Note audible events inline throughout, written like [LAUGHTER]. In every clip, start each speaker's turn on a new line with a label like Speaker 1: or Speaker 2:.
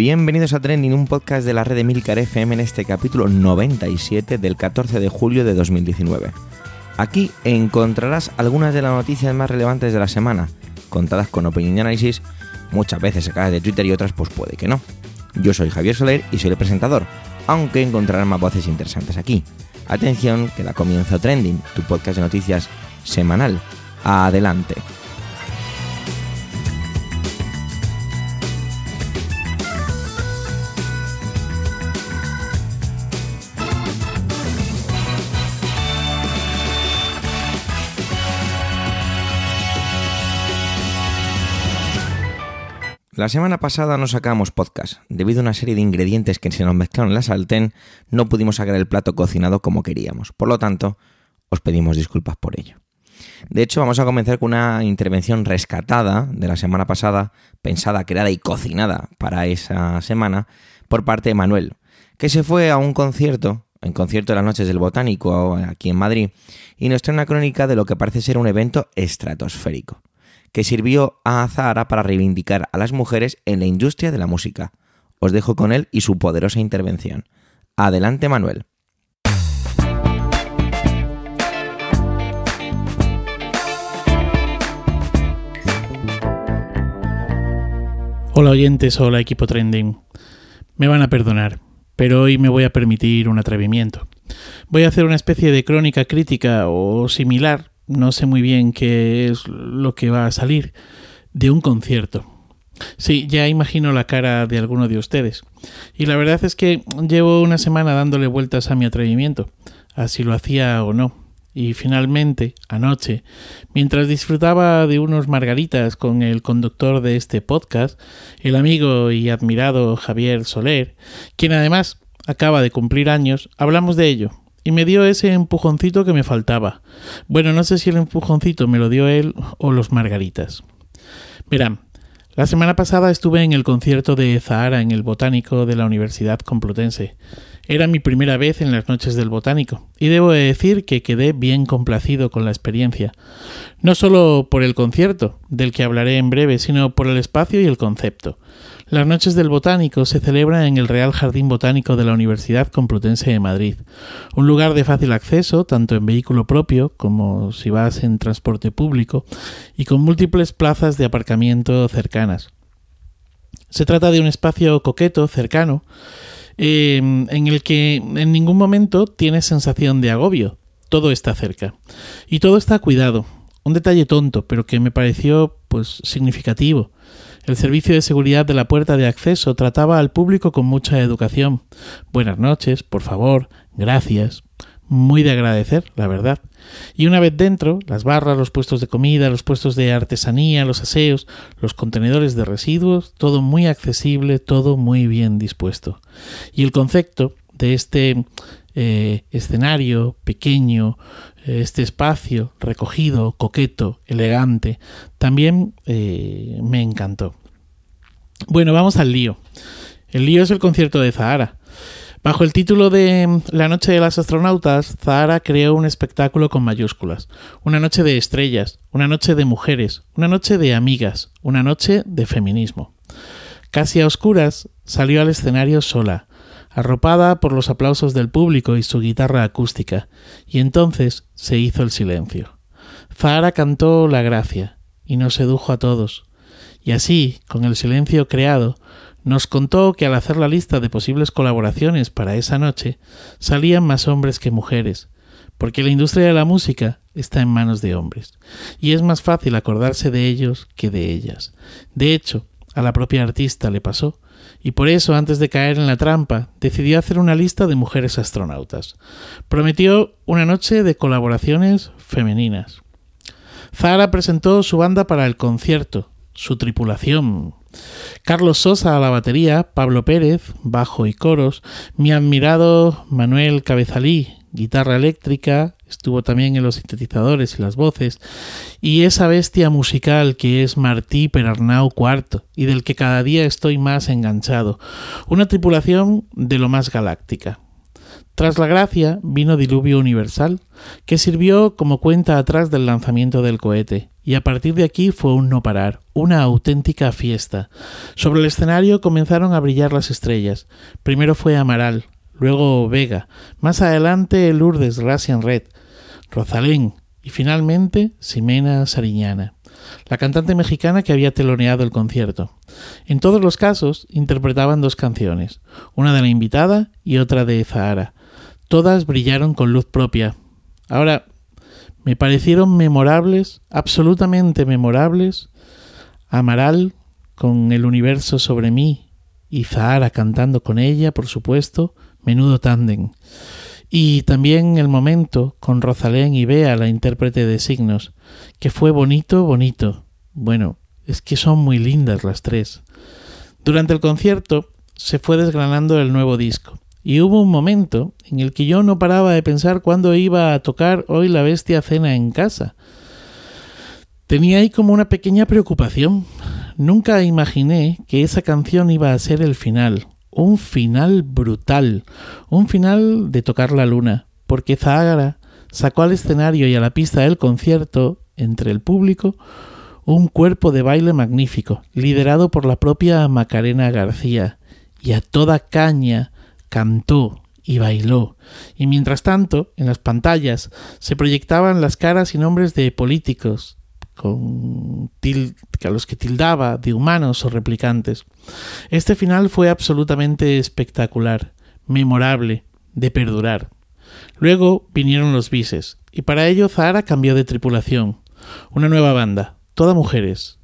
Speaker 1: Bienvenidos a Trending, un podcast de la red de Milcar FM en este capítulo 97 del 14 de julio de 2019. Aquí encontrarás algunas de las noticias más relevantes de la semana, contadas con opinión y análisis, muchas veces sacadas de Twitter y otras pues puede que no. Yo soy Javier Soler y soy el presentador, aunque encontrarás más voces interesantes aquí. Atención, que da comienzo Trending, tu podcast de noticias semanal. Adelante. La semana pasada no sacamos podcast. Debido a una serie de ingredientes que se nos mezclaron en la sartén, no pudimos sacar el plato cocinado como queríamos. Por lo tanto, os pedimos disculpas por ello. De hecho, vamos a comenzar con una intervención rescatada de la semana pasada, pensada, creada y cocinada para esa semana, por parte de Manuel, que se fue a un concierto, en concierto de las noches del Botánico aquí en Madrid, y nos trae una crónica de lo que parece ser un evento estratosférico que sirvió a Zahara para reivindicar a las mujeres en la industria de la música. Os dejo con él y su poderosa intervención. Adelante Manuel.
Speaker 2: Hola oyentes, hola equipo trending. Me van a perdonar, pero hoy me voy a permitir un atrevimiento. Voy a hacer una especie de crónica crítica o similar no sé muy bien qué es lo que va a salir de un concierto. Sí, ya imagino la cara de alguno de ustedes. Y la verdad es que llevo una semana dándole vueltas a mi atrevimiento, así lo hacía o no. Y finalmente, anoche, mientras disfrutaba de unos margaritas con el conductor de este podcast, el amigo y admirado Javier Soler, quien además acaba de cumplir años, hablamos de ello, y me dio ese empujoncito que me faltaba. Bueno, no sé si el empujoncito me lo dio él o los margaritas. Verán, la semana pasada estuve en el concierto de Zahara en el Botánico de la Universidad Complutense. Era mi primera vez en las noches del Botánico, y debo decir que quedé bien complacido con la experiencia. No solo por el concierto, del que hablaré en breve, sino por el espacio y el concepto. Las noches del botánico se celebran en el Real Jardín Botánico de la Universidad Complutense de Madrid, un lugar de fácil acceso tanto en vehículo propio como si vas en transporte público y con múltiples plazas de aparcamiento cercanas. Se trata de un espacio coqueto, cercano, em, en el que en ningún momento tienes sensación de agobio. Todo está cerca. Y todo está cuidado. Un detalle tonto, pero que me pareció pues significativo. El servicio de seguridad de la puerta de acceso trataba al público con mucha educación. Buenas noches, por favor, gracias. Muy de agradecer, la verdad. Y una vez dentro, las barras, los puestos de comida, los puestos de artesanía, los aseos, los contenedores de residuos, todo muy accesible, todo muy bien dispuesto. Y el concepto de este eh, escenario pequeño, este espacio recogido, coqueto, elegante, también eh, me encantó. Bueno, vamos al lío. El lío es el concierto de Zahara. Bajo el título de La Noche de las Astronautas, Zahara creó un espectáculo con mayúsculas. Una noche de estrellas, una noche de mujeres, una noche de amigas, una noche de feminismo. Casi a oscuras, salió al escenario sola, arropada por los aplausos del público y su guitarra acústica, y entonces se hizo el silencio. Zahara cantó La Gracia, y nos sedujo a todos, y así, con el silencio creado, nos contó que al hacer la lista de posibles colaboraciones para esa noche, salían más hombres que mujeres, porque la industria de la música está en manos de hombres, y es más fácil acordarse de ellos que de ellas. De hecho, a la propia artista le pasó, y por eso, antes de caer en la trampa, decidió hacer una lista de mujeres astronautas. Prometió una noche de colaboraciones femeninas. Zara presentó su banda para el concierto, su tripulación. Carlos Sosa a la batería, Pablo Pérez, bajo y coros, mi admirado Manuel Cabezalí, guitarra eléctrica, estuvo también en los sintetizadores y las voces, y esa bestia musical que es Martí Perarnau IV, y del que cada día estoy más enganchado, una tripulación de lo más galáctica. Tras la gracia vino diluvio universal, que sirvió como cuenta atrás del lanzamiento del cohete, y a partir de aquí fue un no parar, una auténtica fiesta. Sobre el escenario comenzaron a brillar las estrellas. Primero fue Amaral, luego Vega, más adelante Lourdes Racian Red, Rosalén y finalmente Ximena Sariñana la cantante mexicana que había teloneado el concierto. En todos los casos interpretaban dos canciones, una de la invitada y otra de Zahara. Todas brillaron con luz propia. Ahora, me parecieron memorables, absolutamente memorables, Amaral con el universo sobre mí y Zahara cantando con ella, por supuesto, menudo tándem. Y también el momento con Rosalén y Bea, la intérprete de signos, que fue bonito, bonito. Bueno, es que son muy lindas las tres. Durante el concierto se fue desgranando el nuevo disco, y hubo un momento en el que yo no paraba de pensar cuándo iba a tocar hoy la bestia cena en casa. Tenía ahí como una pequeña preocupación. Nunca imaginé que esa canción iba a ser el final, un final brutal, un final de tocar la luna, porque Zahara sacó al escenario y a la pista del concierto, entre el público, un cuerpo de baile magnífico, liderado por la propia Macarena García, y a toda caña cantó y bailó, y mientras tanto, en las pantallas se proyectaban las caras y nombres de políticos, con a los que tildaba de humanos o replicantes. Este final fue absolutamente espectacular, memorable, de perdurar. Luego vinieron los bises, y para ello Zahara cambió de tripulación. Una nueva banda, toda mujeres.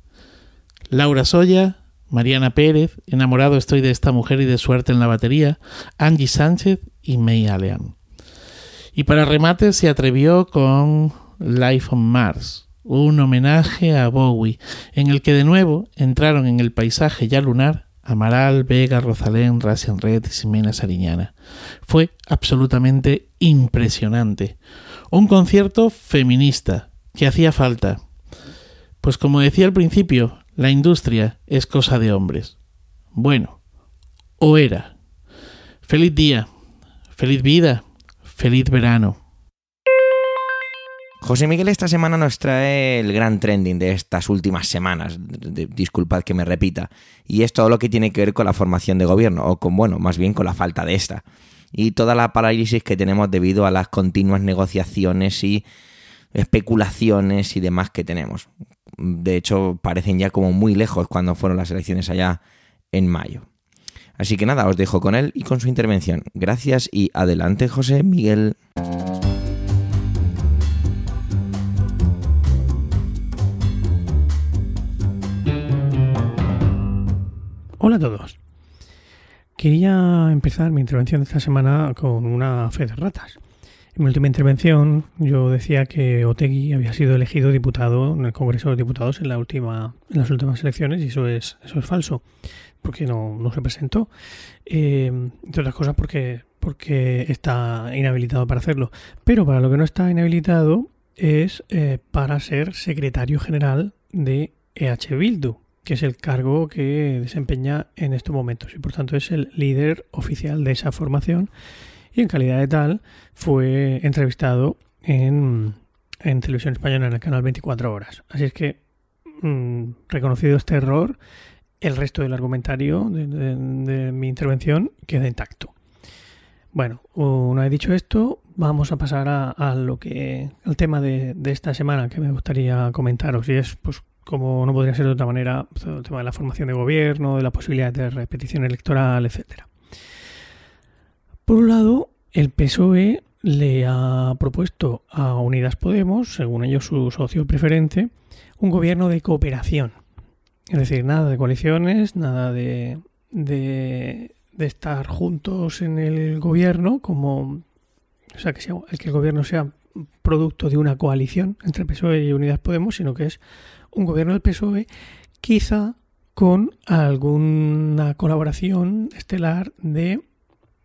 Speaker 2: Laura Soya, Mariana Pérez, enamorado estoy de esta mujer y de suerte en la batería, Angie Sánchez y May Alean. Y para remate se atrevió con Life on Mars, un homenaje a Bowie, en el que de nuevo entraron en el paisaje ya lunar Amaral, Vega, Rosalén, Racian Red y Ximena Sariñana. Fue absolutamente impresionante. Un concierto feminista que hacía falta. Pues como decía al principio, la industria es cosa de hombres. Bueno, o era. Feliz día, feliz vida, feliz verano.
Speaker 1: José Miguel esta semana nos trae el gran trending de estas últimas semanas, disculpad que me repita, y es todo lo que tiene que ver con la formación de gobierno, o con, bueno, más bien con la falta de esta, y toda la parálisis que tenemos debido a las continuas negociaciones y especulaciones y demás que tenemos. De hecho, parecen ya como muy lejos cuando fueron las elecciones allá en mayo. Así que nada, os dejo con él y con su intervención. Gracias y adelante, José Miguel.
Speaker 3: Hola a todos. Quería empezar mi intervención de esta semana con una fe de ratas. En mi última intervención yo decía que Otegui había sido elegido diputado en el Congreso de Diputados en, la última, en las últimas elecciones y eso es, eso es falso, porque no, no se presentó. Eh, entre otras cosas porque, porque está inhabilitado para hacerlo. Pero para lo que no está inhabilitado es eh, para ser secretario general de EH Bildu, que es el cargo que desempeña en estos momentos y por tanto es el líder oficial de esa formación y en calidad de tal fue entrevistado en, televisión española en el canal 24 horas. Así es que, mm, reconocido este error, el resto del argumentario de, mi intervención queda intacto. Bueno, una vez dicho esto, vamos a pasar a, lo que al tema de, de, esta semana que me gustaría comentaros y es pues como no podría ser de otra manera, el tema de la formación de gobierno, de la posibilidad de repetición electoral, etcétera. Por un lado, el PSOE le ha propuesto a Unidas Podemos, según ellos su socio preferente, un gobierno de cooperación. Es decir, nada de coaliciones, nada de, de, estar juntos en el gobierno, como. O sea, que, sea, que el gobierno sea producto de una coalición entre PSOE y Unidas Podemos, sino que es un gobierno del PSOE, quizá con alguna colaboración estelar de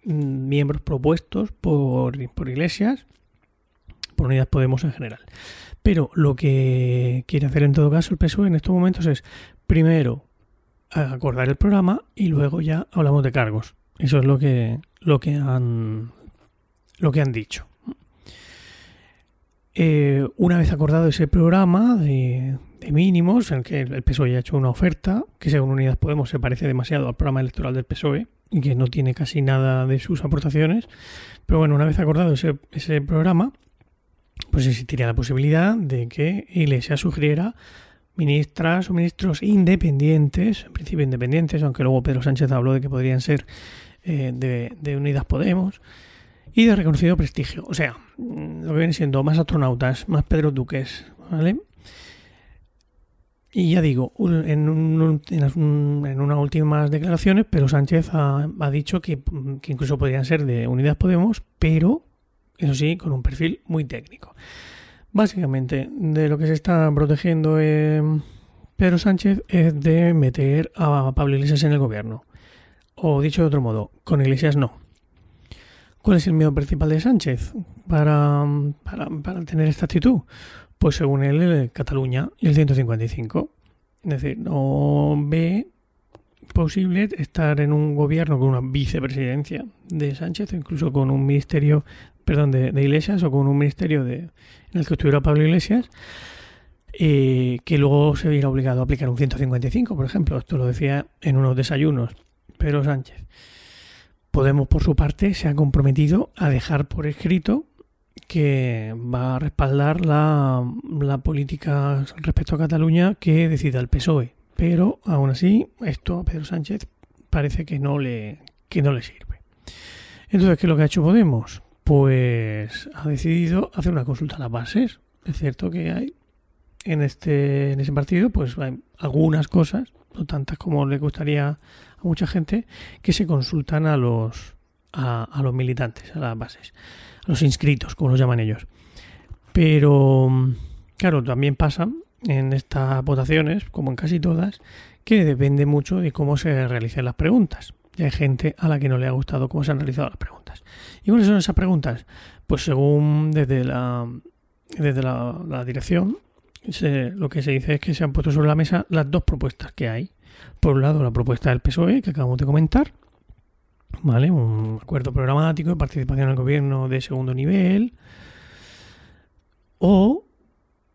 Speaker 3: mm, miembros propuestos por, por Iglesias, por Unidas Podemos en general. Pero lo que quiere hacer en todo caso el PSOE en estos momentos es, primero, acordar el programa y luego ya hablamos de cargos. Eso es lo que, lo que han lo que han dicho. Eh, una vez acordado ese programa de, de, mínimos, en el que el PSOE ha hecho una oferta, que según Unidas Podemos se parece demasiado al programa electoral del PSOE y que no tiene casi nada de sus aportaciones, pero bueno, una vez acordado ese, programa, pues existiría la posibilidad de que Iglesia sugiriera ministras o ministros independientes, en principio independientes, aunque luego Pedro Sánchez habló de que podrían ser eh, de, de, Unidas Podemos, y de reconocido prestigio. O sea, mm, lo que viene siendo más astronautas, más Pedro Duques, ¿vale? Y ya digo, en, un, en, unas últimas declaraciones, Pedro Sánchez ha, dicho que, incluso podrían ser de Unidas Podemos, pero, eso sí, con un perfil muy técnico. Básicamente, de lo que se está protegiendo eh, Pedro Sánchez es de meter a Pablo Iglesias en el gobierno. O dicho de otro modo, con Iglesias no. ¿Cuál es el miedo principal de Sánchez para, para tener esta actitud? Pues según él, Cataluña y el 155. Es decir, no ve posible estar en un gobierno con una vicepresidencia de Sánchez o incluso con un ministerio, perdón, de, Iglesias o con un ministerio de, en el que estuviera Pablo Iglesias, eh, que luego se viera obligado a aplicar un 155, por ejemplo. Esto lo decía en unos desayunos Pedro Sánchez. Podemos, por su parte, se ha comprometido a dejar por escrito que va a respaldar la, la política respecto a Cataluña que decida el PSOE. Pero aún así, esto a Pedro Sánchez parece que no le, que no le sirve. Entonces, ¿qué es lo que ha hecho Podemos? Pues ha decidido hacer una consulta a las bases. Es cierto que hay en este en ese partido, pues hay algunas cosas, no tantas como le gustaría a mucha gente, que se consultan a los a, a los militantes, a las bases, los inscritos, como los llaman ellos. Pero claro, también pasa en estas votaciones, como en casi todas, que depende mucho de cómo se realicen las preguntas. Y hay gente a la que no le ha gustado cómo se han realizado las preguntas. ¿Y cuáles son esas preguntas? Pues según desde la, desde la, la dirección, se, lo que se dice es que se han puesto sobre la mesa las dos propuestas que hay. Por un lado, la propuesta del PSOE, que acabamos de comentar, ¿vale? Un acuerdo programático de participación el gobierno de segundo nivel. O,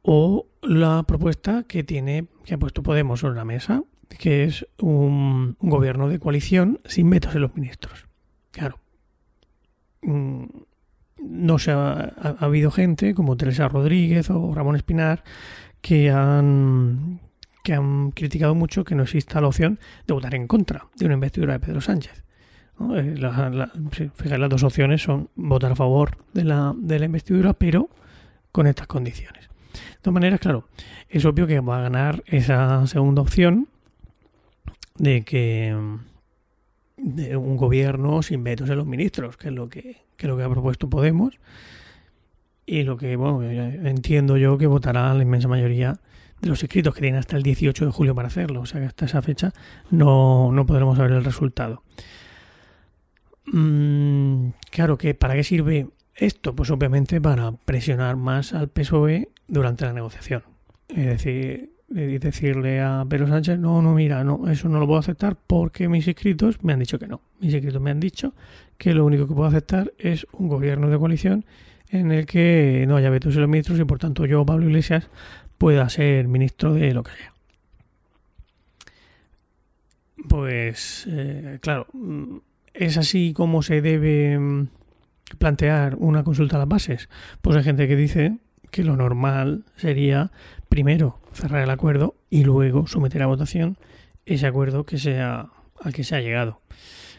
Speaker 3: o la propuesta que tiene, que ha puesto Podemos sobre la mesa, que es un, gobierno de coalición sin vetos en los ministros. Claro. Mm, no se ha, ha, ha, habido gente como Teresa Rodríguez o Ramón Espinar que han que han criticado mucho que no exista la opción de votar en contra de una investidura de Pedro Sánchez. Eh, la, la, las dos opciones son votar a favor de la, de la investidura, pero con estas condiciones. De todas maneras, claro, es obvio que va a ganar esa segunda opción de que de un gobierno sin vetos en los ministros, que es lo que, que, es lo que ha propuesto Podemos. Y lo que, bueno, entiendo yo que votará la inmensa mayoría de los inscritos que tienen hasta el 18 de julio para hacerlo. O sea que hasta esa fecha no, no podremos saber el resultado. Mm, claro que, ¿para qué sirve esto? Pues obviamente para presionar más al PSOE durante la negociación. Es decir, decirle a Pedro Sánchez, no, no, mira, no, eso no lo puedo aceptar porque mis inscritos me han dicho que no. Mis inscritos me han dicho que lo único que puedo aceptar es un gobierno de coalición en el que no haya vetos en los ministros y por tanto yo, Pablo Iglesias, pueda ser ministro de lo que sea. Pues, eh, claro, es así como se debe plantear una consulta a las bases. Pues hay gente que dice que lo normal sería primero cerrar el acuerdo y luego someter a votación ese acuerdo al que se ha llegado.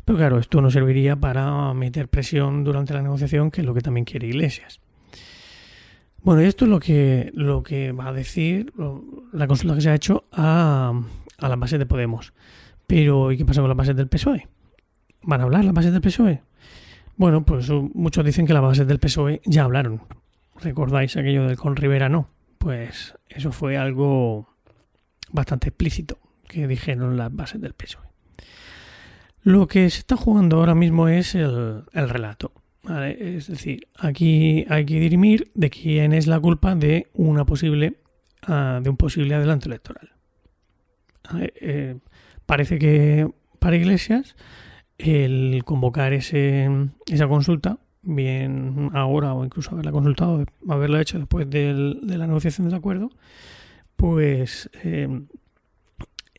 Speaker 3: Pero claro, esto no serviría para meter presión durante la negociación, que es lo que también quiere Iglesias. Bueno, esto es lo que, lo que va a decir la consulta que se ha hecho a, a las bases de Podemos. Pero, ¿y qué pasa con las bases del PSOE? ¿Van a hablar las bases del PSOE? Bueno, pues muchos dicen que las bases del PSOE ya hablaron. ¿Recordáis aquello del con Rivera no? Pues eso fue algo bastante explícito que dijeron las bases del PSOE. Lo que se está jugando ahora mismo es el, el relato. Es decir, aquí hay que dirimir de quién es la culpa de una posible uh, de un posible adelanto electoral. Eh, parece que para Iglesias el convocar ese, esa consulta bien ahora o incluso haberla consultado, haberlo hecho después de la negociación del acuerdo, pues eh,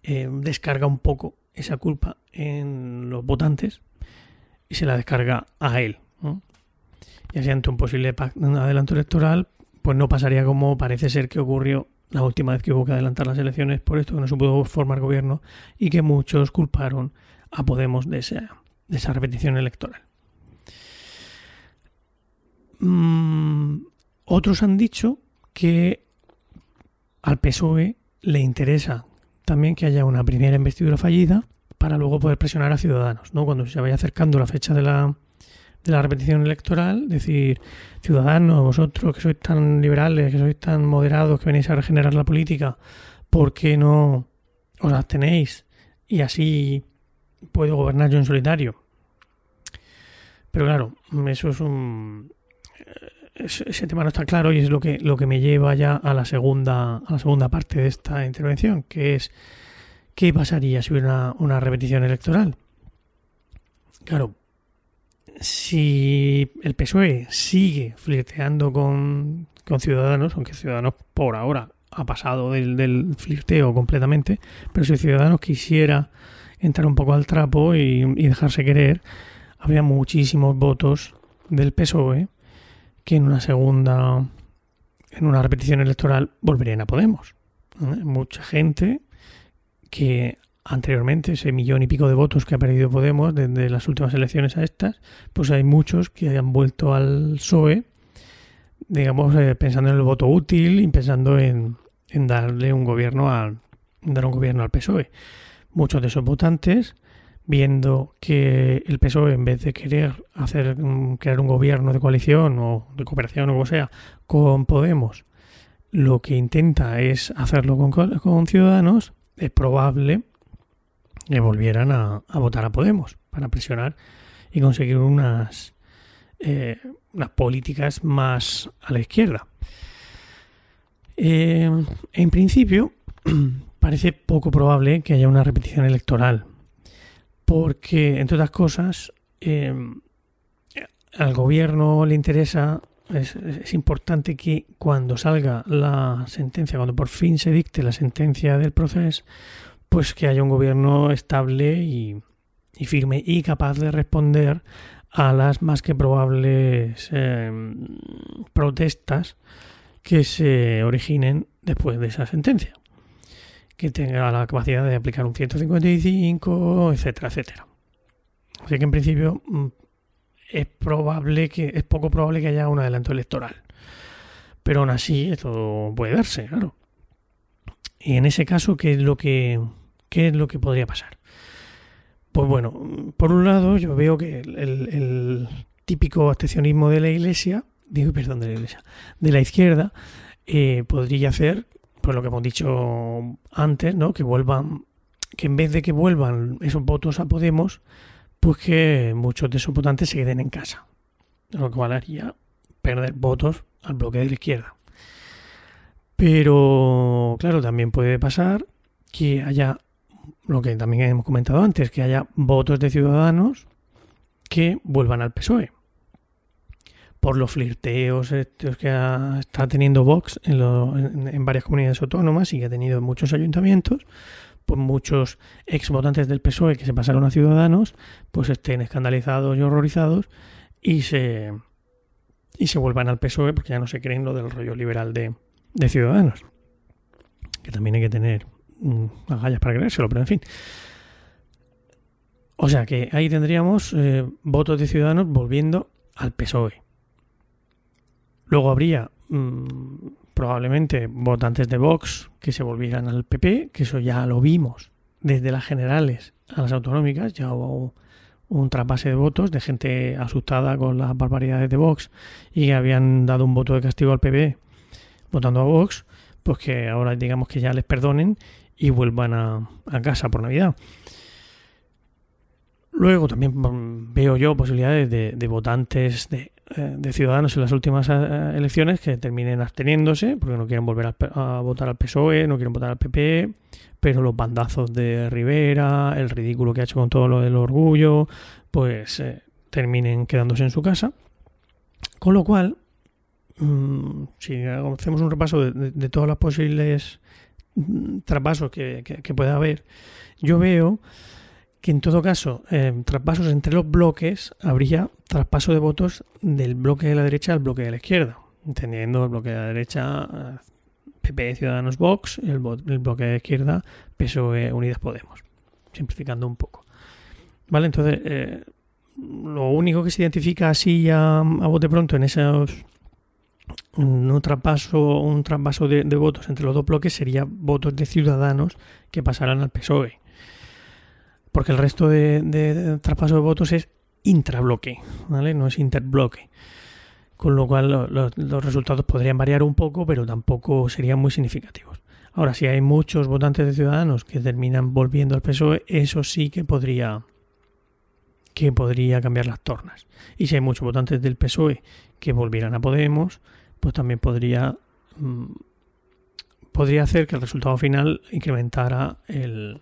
Speaker 3: eh, descarga un poco esa culpa en los votantes y se la descarga a él. Y así ante un posible adelanto electoral, pues no pasaría como parece ser que ocurrió la última vez que hubo que adelantar las elecciones por esto que no se pudo formar gobierno y que muchos culparon a Podemos de esa, repetición electoral. Mm, otros han dicho que al PSOE le interesa también que haya una primera investidura fallida para luego poder presionar a ciudadanos, ¿no? Cuando se vaya acercando la fecha de la, de la repetición electoral, decir, ciudadanos, vosotros que sois tan liberales, que sois tan moderados, que venís a regenerar la política, ¿por qué no os abstenéis? Y así puedo gobernar yo en solitario. Pero claro, eso es un ese tema no está claro y es lo que lo que me lleva ya a la segunda a la segunda parte de esta intervención, que es qué pasaría si hubiera una, repetición electoral. Claro, si el PSOE sigue flirteando con, con Ciudadanos, aunque Ciudadanos por ahora ha pasado del, del flirteo completamente, pero si Ciudadanos quisiera entrar un poco al trapo y, dejarse querer, habría muchísimos votos del PSOE que en una segunda, en una repetición electoral, volverían a Podemos. Mucha gente que anteriormente, ese millón y pico de votos que ha perdido Podemos desde las últimas elecciones a estas, pues hay muchos que hayan vuelto al PSOE, digamos, eh, pensando en el voto útil y pensando en, en darle un gobierno al, dar un gobierno al PSOE muchos de esos votantes, viendo que el PSOE, en vez de querer hacer crear un gobierno de coalición o de cooperación o como sea, con Podemos, lo que intenta es hacerlo con, Ciudadanos, es probable que volvieran a, votar a Podemos para presionar y conseguir unas, eh, políticas más a la izquierda. Eh, en principio, [CLEARS THROAT] parece poco probable que haya una repetición electoral, porque, entre otras cosas, eh, al gobierno le interesa, es, importante que cuando salga la sentencia, cuando por fin se dicte la sentencia del proceso, pues que haya un gobierno estable y, firme y capaz de responder a las más que probables eh, protestas que se originen después de esa sentencia que tenga la capacidad de aplicar un 155, etcétera, etcétera. Así que en principio mm, es probable que es poco probable que haya un adelanto electoral. Pero aún así esto puede darse, claro. Y en ese caso, ¿qué es lo que qué es lo que podría pasar? Pues bueno, por un lado yo veo que el, típico abstencionismo de la iglesia, digo, perdón, de la iglesia, de la izquierda, eh, podría hacer pues lo que hemos dicho antes, ¿no? Que vuelvan, que en vez de que vuelvan esos votos a Podemos, pues que muchos de esos votantes se queden en casa. Lo cual haría perder votos al bloque de la izquierda. Pero, claro, también puede pasar que haya, lo que también hemos comentado antes, que haya votos de ciudadanos que vuelvan al PSOE por los flirteos que está teniendo Vox en, varias comunidades autónomas y que ha tenido en muchos ayuntamientos, pues muchos ex votantes del PSOE que se pasaron a Ciudadanos, pues estén escandalizados y horrorizados y se, y se vuelvan al PSOE porque ya no se creen lo del rollo liberal de, Ciudadanos. Que también hay que tener mm, agallas para creérselo, pero en fin. O sea que ahí tendríamos eh, votos de Ciudadanos volviendo al PSOE. Luego habría mm, probablemente votantes de Vox que se volvieran al PP, que eso ya lo vimos desde las generales a las autonómicas, ya hubo un traspase de votos de gente asustada con las barbaridades de Vox y que habían dado un voto de castigo al PP votando a Vox, pues que ahora digamos que ya les perdonen y vuelvan a, casa por Navidad. Luego también mm, veo yo posibilidades de votantes de de ciudadanos en las últimas eh, elecciones que terminen absteniéndose porque no quieren volver a, votar al PSOE, no quieren votar al PP, pero los bandazos de Rivera, el ridículo que ha hecho con todo lo del orgullo, pues eh, terminen quedándose en su casa. Con lo cual, mm, si hacemos un repaso de, de, de todas las posibles mm, traspasos que, que, que, pueda haber, yo veo en todo caso, eh, traspasos entre los bloques, habría traspaso de votos del bloque de la derecha al bloque de la izquierda, entendiendo el bloque de la derecha PP, Ciudadanos, Vox, el, el bloque de la izquierda, PSOE, Unidas Podemos, simplificando un poco. Vale, entonces, eh, lo único que se identifica así a, a bote pronto en esos un traspaso, un traspaso de, de, votos entre los dos bloques sería votos de ciudadanos que pasarán al PSOE. Porque el resto de, de, de traspaso de votos es intrabloque, ¿vale? No es interbloque. Con lo cual lo, lo, los resultados podrían variar un poco, pero tampoco serían muy significativos. Ahora, si hay muchos votantes de ciudadanos que terminan volviendo al PSOE, eso sí que podría, que podría cambiar las tornas. Y si hay muchos votantes del PSOE que volvieran a Podemos, pues también podría, mmm, podría hacer que el resultado final incrementara el,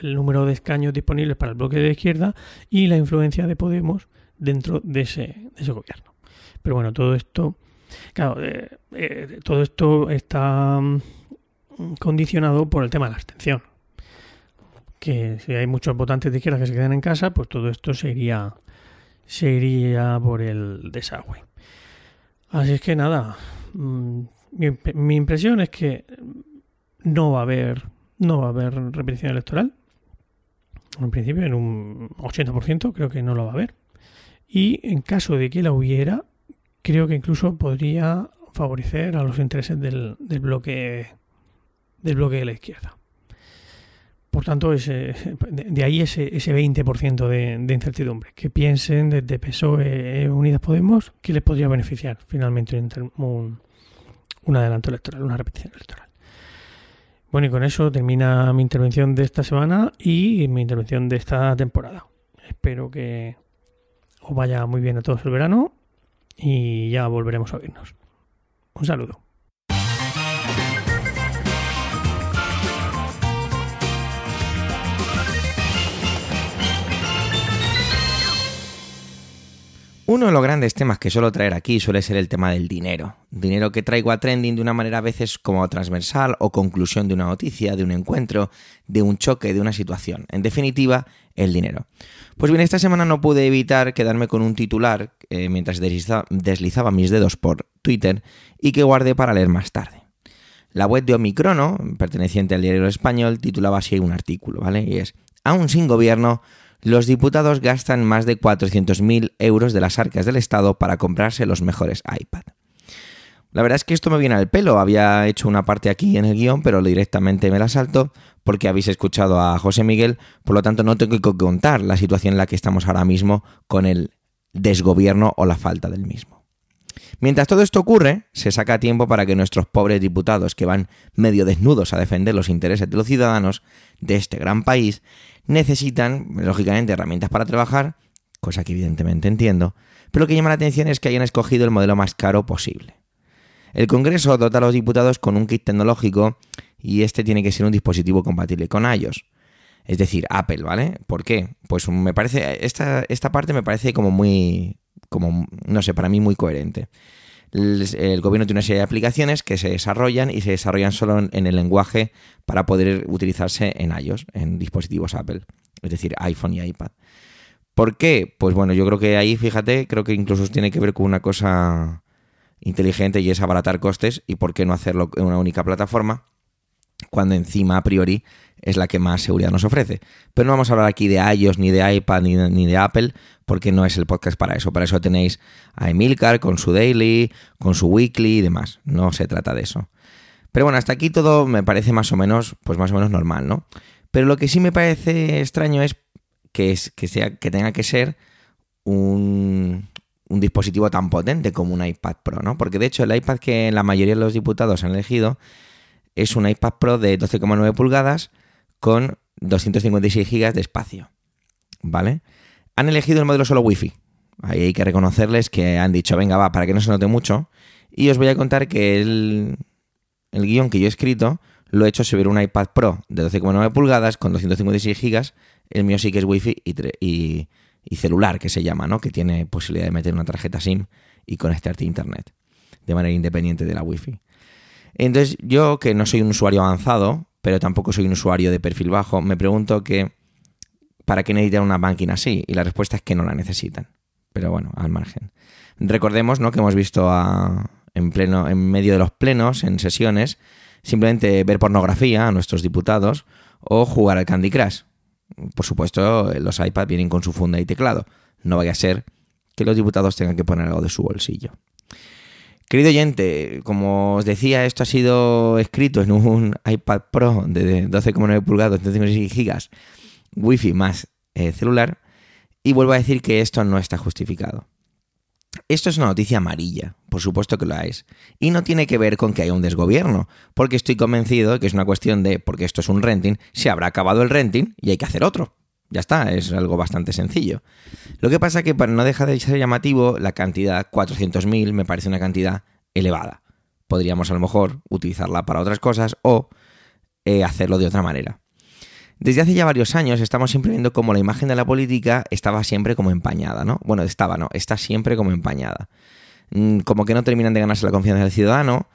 Speaker 3: el, número de escaños disponibles para el bloque de izquierda y la influencia de Podemos dentro de ese, de ese gobierno. Pero bueno, todo esto, claro, eh, eh, todo esto está condicionado por el tema de la abstención que si hay muchos votantes de izquierda que se quedan en casa, pues todo esto se iría por el desagüe. Así es que nada, mm, mi, mi, impresión es que no va a haber, no va a haber repetición electoral. En principio, en un 80% creo que no lo va a haber. Y en caso de que la hubiera, creo que incluso podría favorecer a los intereses del, bloque del bloque de la izquierda. Por tanto, de ahí ese, ese 20% de, de, incertidumbre. Que piensen desde PSOE Unidas Podemos que les podría beneficiar finalmente un adelanto electoral, una repetición electoral. Bueno, y con eso termina mi intervención de esta semana y mi intervención de esta temporada. Espero que os vaya muy bien a todos el verano y ya volveremos a oírnos. Un saludo.
Speaker 1: Uno de los grandes temas que suelo traer aquí suele ser el tema del dinero. Dinero que traigo a trending de una manera a veces como transversal o conclusión de una noticia, de un encuentro, de un choque, de una situación. En definitiva, el dinero. Pues bien, esta semana no pude evitar quedarme con un titular eh, mientras deslizaba, mis dedos por Twitter y que guardé para leer más tarde. La web de Omicrono, perteneciente al diario español, titulaba así un artículo, ¿vale? Y es, aún sin gobierno, los diputados gastan más de 400.000 euros de las arcas del Estado para comprarse los mejores iPad. La verdad es que esto me viene al pelo. Había hecho una parte aquí en el guion, pero directamente me la salto porque habéis escuchado a José Miguel, por lo tanto no tengo que contar la situación en la que estamos ahora mismo con el desgobierno o la falta del mismo. Mientras todo esto ocurre, se saca tiempo para que nuestros pobres diputados, que van medio desnudos a defender los intereses de los ciudadanos de este gran país, necesitan, lógicamente, herramientas para trabajar, cosa que evidentemente entiendo, pero lo que llama la atención es que hayan escogido el modelo más caro posible. El Congreso dota a los diputados con un kit tecnológico y este tiene que ser un dispositivo compatible con iOS. Es decir, Apple, ¿vale? ¿Por qué? Pues me parece, esta, esta parte me parece como muy, como, no sé, para mí muy coherente. El, gobierno tiene una serie de aplicaciones que se desarrollan y se desarrollan solo en el lenguaje para poder utilizarse en iOS, en dispositivos Apple, es decir, iPhone y iPad. ¿Por qué? Pues bueno, yo creo que ahí, fíjate, creo que incluso tiene que ver con una cosa inteligente y es abaratar costes y por qué no hacerlo en una única plataforma cuando encima a priori es la que más seguridad nos ofrece. Pero no vamos a hablar aquí de iOS, ni de iPad, ni de, Apple, porque no es el podcast para eso. Para eso tenéis a Emilcar con su daily, con su weekly y demás. No se trata de eso. Pero bueno, hasta aquí todo me parece más o menos, pues más o menos normal, ¿no? Pero lo que sí me parece extraño es que, es, que, sea, que tenga que ser un, un dispositivo tan potente como un iPad Pro, ¿no? Porque de hecho el iPad que la mayoría de los diputados han elegido es un iPad Pro de 12,9 pulgadas con 256 GB de espacio. ¿Vale? Han elegido el modelo solo Wi-Fi. Ahí hay que reconocerles que han dicho, venga, va, para que no se note mucho. Y os voy a contar que el, guion que yo he escrito lo he hecho sobre un iPad Pro de 12,9 pulgadas con 256 GB. El mío sí que es Wi-Fi y, y, y, celular, que se llama, ¿no? Que tiene posibilidad de meter una tarjeta SIM y conectarte a Internet de manera independiente de la Wi-Fi. Entonces, yo que no soy un usuario avanzado, pero tampoco soy un usuario de perfil bajo, me pregunto que ¿para qué necesitan una máquina así? Y la respuesta es que no la necesitan. Pero bueno, al margen. Recordemos ¿no? que hemos visto en, pleno, en medio de los plenos, en sesiones, simplemente ver pornografía a nuestros diputados o jugar al Candy Crush. Por supuesto, los iPads vienen con su funda y teclado. No vaya a ser que los diputados tengan que poner algo de su bolsillo. Querido oyente, como os decía, esto ha sido escrito en un iPad Pro de 12,9 pulgadas, 156 gigas, Wi-Fi más eh, celular, y vuelvo a decir que esto no está justificado. Esto es una noticia amarilla, por supuesto que lo es, y no tiene que ver con que haya un desgobierno, porque estoy convencido que es una cuestión de, porque esto es un renting, se habrá acabado el renting y hay que hacer otro. Ya está, es algo bastante sencillo. Lo que pasa que para no dejar de ser llamativo, la cantidad 400.000 me parece una cantidad elevada. Podríamos a lo mejor utilizarla para otras cosas o eh, hacerlo de otra manera. Desde hace ya varios años estamos siempre viendo cómo la imagen de la política estaba siempre como empañada, ¿no? Bueno, estaba, no, está siempre como empañada. Mm, como que no terminan de ganarse la confianza del ciudadano.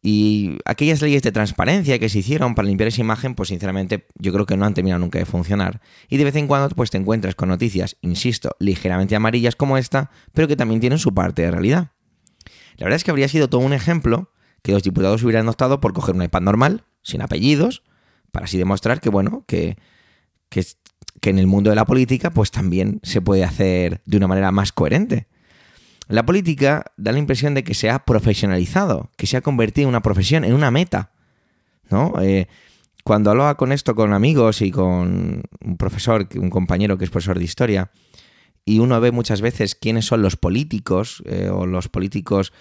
Speaker 1: Y aquellas leyes de transparencia que se hicieron para limpiar esa imagen, pues sinceramente yo creo que no han terminado nunca de funcionar. Y de vez en cuando pues te encuentras con noticias, insisto, ligeramente amarillas como esta, pero que también tienen su parte de realidad. La verdad es que habría sido todo un ejemplo que los diputados hubieran optado por coger un iPad normal, sin apellidos, para así demostrar que, bueno, que, que, en el mundo de la política pues también se puede hacer de una manera más coherente. La política da la impresión de que se ha profesionalizado, que se ha convertido en una profesión, en una meta. ¿no? Eh, cuando hablaba con esto con amigos y con un profesor, un compañero que es profesor de historia, y uno ve muchas veces quiénes son los políticos eh, o los políticos,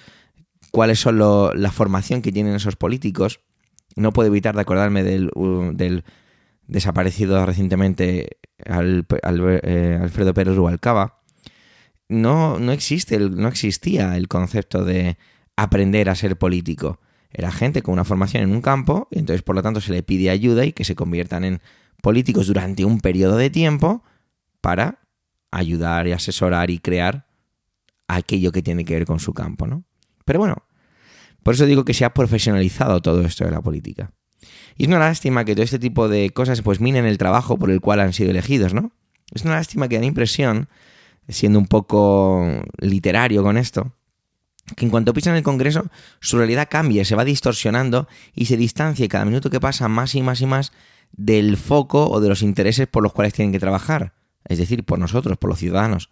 Speaker 1: cuáles son la formación que tienen esos políticos, no puedo evitar de acordarme del, desaparecido recientemente eh, Alfredo Pérez Rubalcaba. No, no, existe, no existía el concepto de aprender a ser político. Era gente con una formación en un campo y entonces por lo tanto se le pide ayuda y que se conviertan en políticos durante un periodo de tiempo para ayudar y asesorar y crear aquello que tiene que ver con su campo, ¿no? Pero bueno, por eso digo que se ha profesionalizado todo esto de la política. Y es una lástima que todo este tipo de cosas pues minen el trabajo por el cual han sido elegidos, ¿no? Es una lástima que da la impresión, siendo un poco literario con esto, que en cuanto pisan el Congreso, su realidad cambia, se va distorsionando y se distancia cada minuto que pasa más y más y más del foco o de los intereses por los cuales tienen que trabajar. Es decir, por nosotros, por los ciudadanos,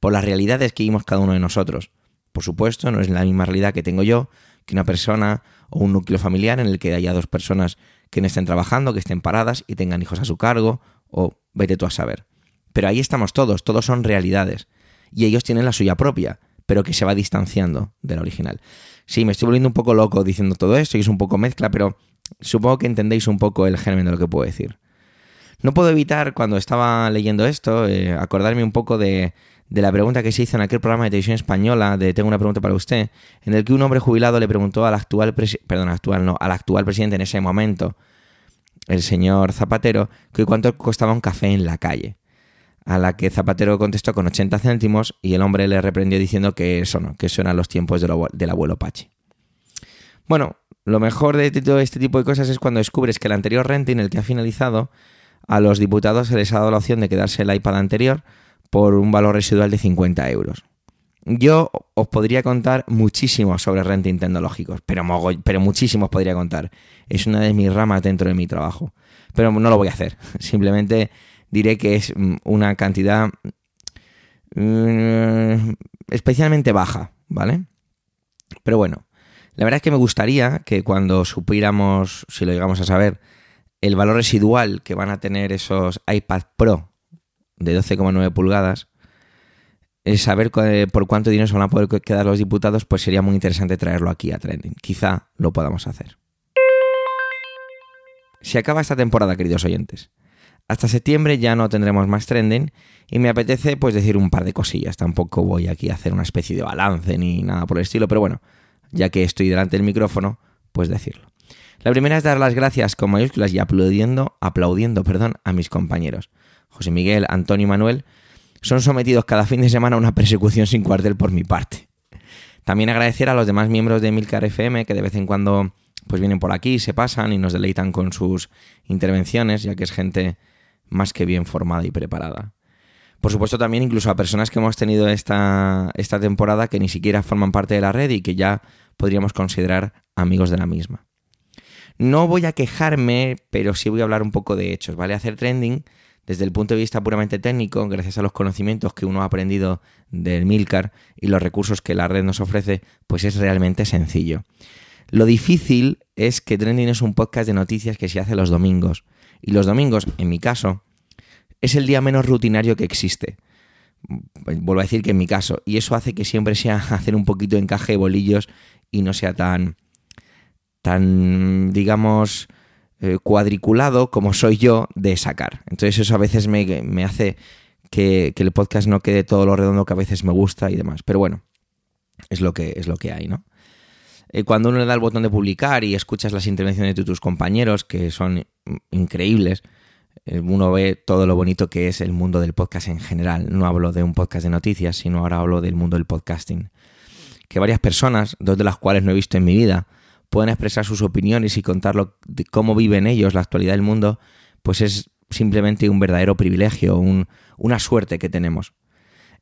Speaker 1: por las realidades que vivimos cada uno de nosotros. Por supuesto, no es la misma realidad que tengo yo, que una persona o un núcleo familiar en el que haya dos personas que no estén trabajando, que estén paradas y tengan hijos a su cargo, o vete tú a saber. Pero ahí estamos todos, todos son realidades. Y ellos tienen la suya propia, pero que se va distanciando de la original. Sí, me estoy volviendo un poco loco diciendo todo esto y es un poco mezcla, pero supongo que entendéis un poco el germen de lo que puedo decir. No puedo evitar, cuando estaba leyendo esto, eh, acordarme un poco de, la pregunta que se hizo en aquel programa de televisión española de Tengo una pregunta para usted, en el que un hombre jubilado le preguntó al actual, perdón, actual no, al actual presidente en ese momento, el señor Zapatero, que cuánto costaba un café en la calle. A la que Zapatero contestó con 80 céntimos y el hombre le reprendió diciendo que eso no, que eso eran los tiempos del abuelo Pachi. Bueno, lo mejor de todo este tipo de cosas es cuando descubres que el anterior renting, el que ha finalizado, a los diputados se les ha dado la opción de quedarse el iPad anterior, por un valor residual de 50 euros. Yo os podría contar muchísimo sobre renting tecnológicos, pero, pero muchísimos podría contar. Es una de mis ramas dentro de mi trabajo. Pero no lo voy a hacer. [LAUGHS] Simplemente diré que es mm, una cantidad mm, especialmente baja, ¿vale? Pero bueno, la verdad es que me gustaría que cuando supiéramos, si lo llegamos a saber, el valor residual que van a tener esos iPad Pro de 12,9 pulgadas, saber por cuánto dinero se van a poder quedar los diputados, pues sería muy interesante traerlo aquí a Trending. Quizá lo podamos hacer. Se acaba esta temporada, queridos oyentes. Hasta septiembre ya no tendremos más trending y me apetece pues decir un par de cosillas. Tampoco voy aquí a hacer una especie de balance ni nada por el estilo, pero bueno, ya que estoy delante del micrófono, pues decirlo. La primera es dar las gracias con mayúsculas y aplaudiendo, aplaudiendo, perdón, a mis compañeros. José Miguel, Antonio y Manuel, son sometidos cada fin de semana a una persecución sin cuartel por mi parte. También agradecer a los demás miembros de Milcar FM que de vez en cuando pues vienen por aquí, se pasan y nos deleitan con sus intervenciones, ya que es gente más que bien formada y preparada. Por supuesto también incluso a personas que hemos tenido esta, esta temporada que ni siquiera forman parte de la red y que ya podríamos considerar amigos de la misma. No voy a quejarme, pero sí voy a hablar un poco de hechos, ¿vale? Hacer trending desde el punto de vista puramente técnico, gracias a los conocimientos que uno ha aprendido del Milcar y los recursos que la red nos ofrece, pues es realmente sencillo. Lo difícil es que Trending es un podcast de noticias que se hace los domingos. Y los domingos, en mi caso, es el día menos rutinario que existe. Vuelvo a decir que en mi caso. Y eso hace que siempre sea [LAUGHS] hacer un poquito de encaje de bolillos y no sea tan, tan, digamos, eh, cuadriculado como soy yo de sacar. Entonces eso a veces me, hace que, que, el podcast no quede todo lo redondo que a veces me gusta y demás. Pero bueno, es lo que, es lo que hay, ¿no? Eh, cuando uno le da el botón de publicar y escuchas las intervenciones de tus compañeros, que son increíbles, eh, uno ve todo lo bonito que es el mundo del podcast en general. No hablo de un podcast de noticias, sino ahora hablo del mundo del podcasting. Que varias personas, dos de las cuales no he visto en mi vida, pueden expresar sus opiniones y contar de cómo viven ellos la actualidad del mundo, pues es simplemente un verdadero privilegio, una suerte que tenemos.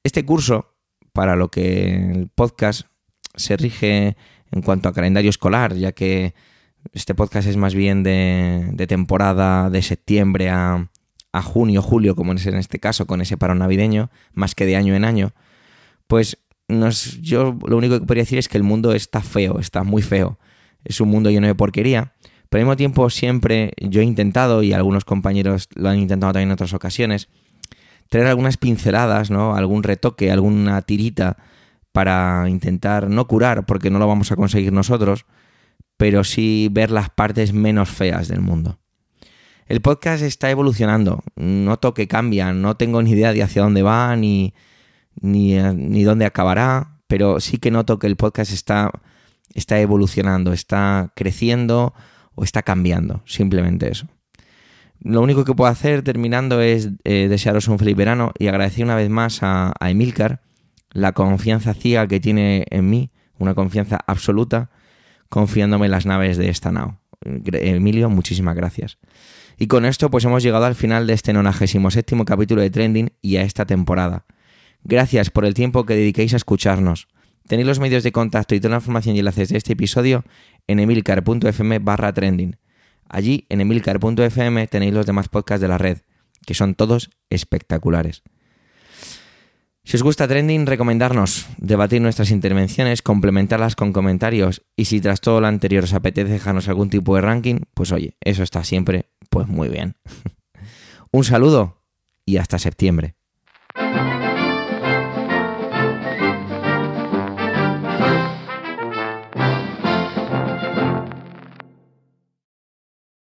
Speaker 1: Este curso, para lo que el podcast se rige en cuanto a calendario escolar, ya que este podcast es más bien de, temporada de septiembre a, a, junio, julio, como en este caso, con ese paro navideño, más que de año en año, pues nos, yo lo único que podría decir es que el mundo está feo, está muy feo. Es un mundo lleno de porquería, pero al mismo tiempo siempre yo he intentado, y algunos compañeros lo han intentado también en otras ocasiones, traer algunas pinceladas, ¿no? Algún retoque, alguna tirita para intentar no curar, porque no lo vamos a conseguir nosotros, pero sí ver las partes menos feas del mundo. El podcast está evolucionando, noto que cambia, no tengo ni idea de hacia dónde va ni, ni, ni dónde acabará, pero sí que noto que el podcast está, está evolucionando, está creciendo o está cambiando, simplemente eso. Lo único que puedo hacer terminando es eh, desearos un feliz verano y agradecer una vez más a, a Emilcar la confianza ciega que tiene en mí, una confianza absoluta, confiándome en las naves de esta nao. Emilio, muchísimas gracias. Y con esto pues hemos llegado al final de este 97 capítulo de Trending y a esta temporada. Gracias por el tiempo que dediquéis a escucharnos. Tenéis los medios de contacto y toda la información y enlaces de este episodio en emilcar.fm barra trending. Allí en emilcar.fm tenéis los demás podcasts de la red, que son todos espectaculares. Si os gusta Trending, recomendarnos, debatir nuestras intervenciones, complementarlas con comentarios y si tras todo lo anterior os apetece dejarnos algún tipo de ranking, pues oye, eso está siempre pues muy bien. [LAUGHS] Un saludo y hasta septiembre.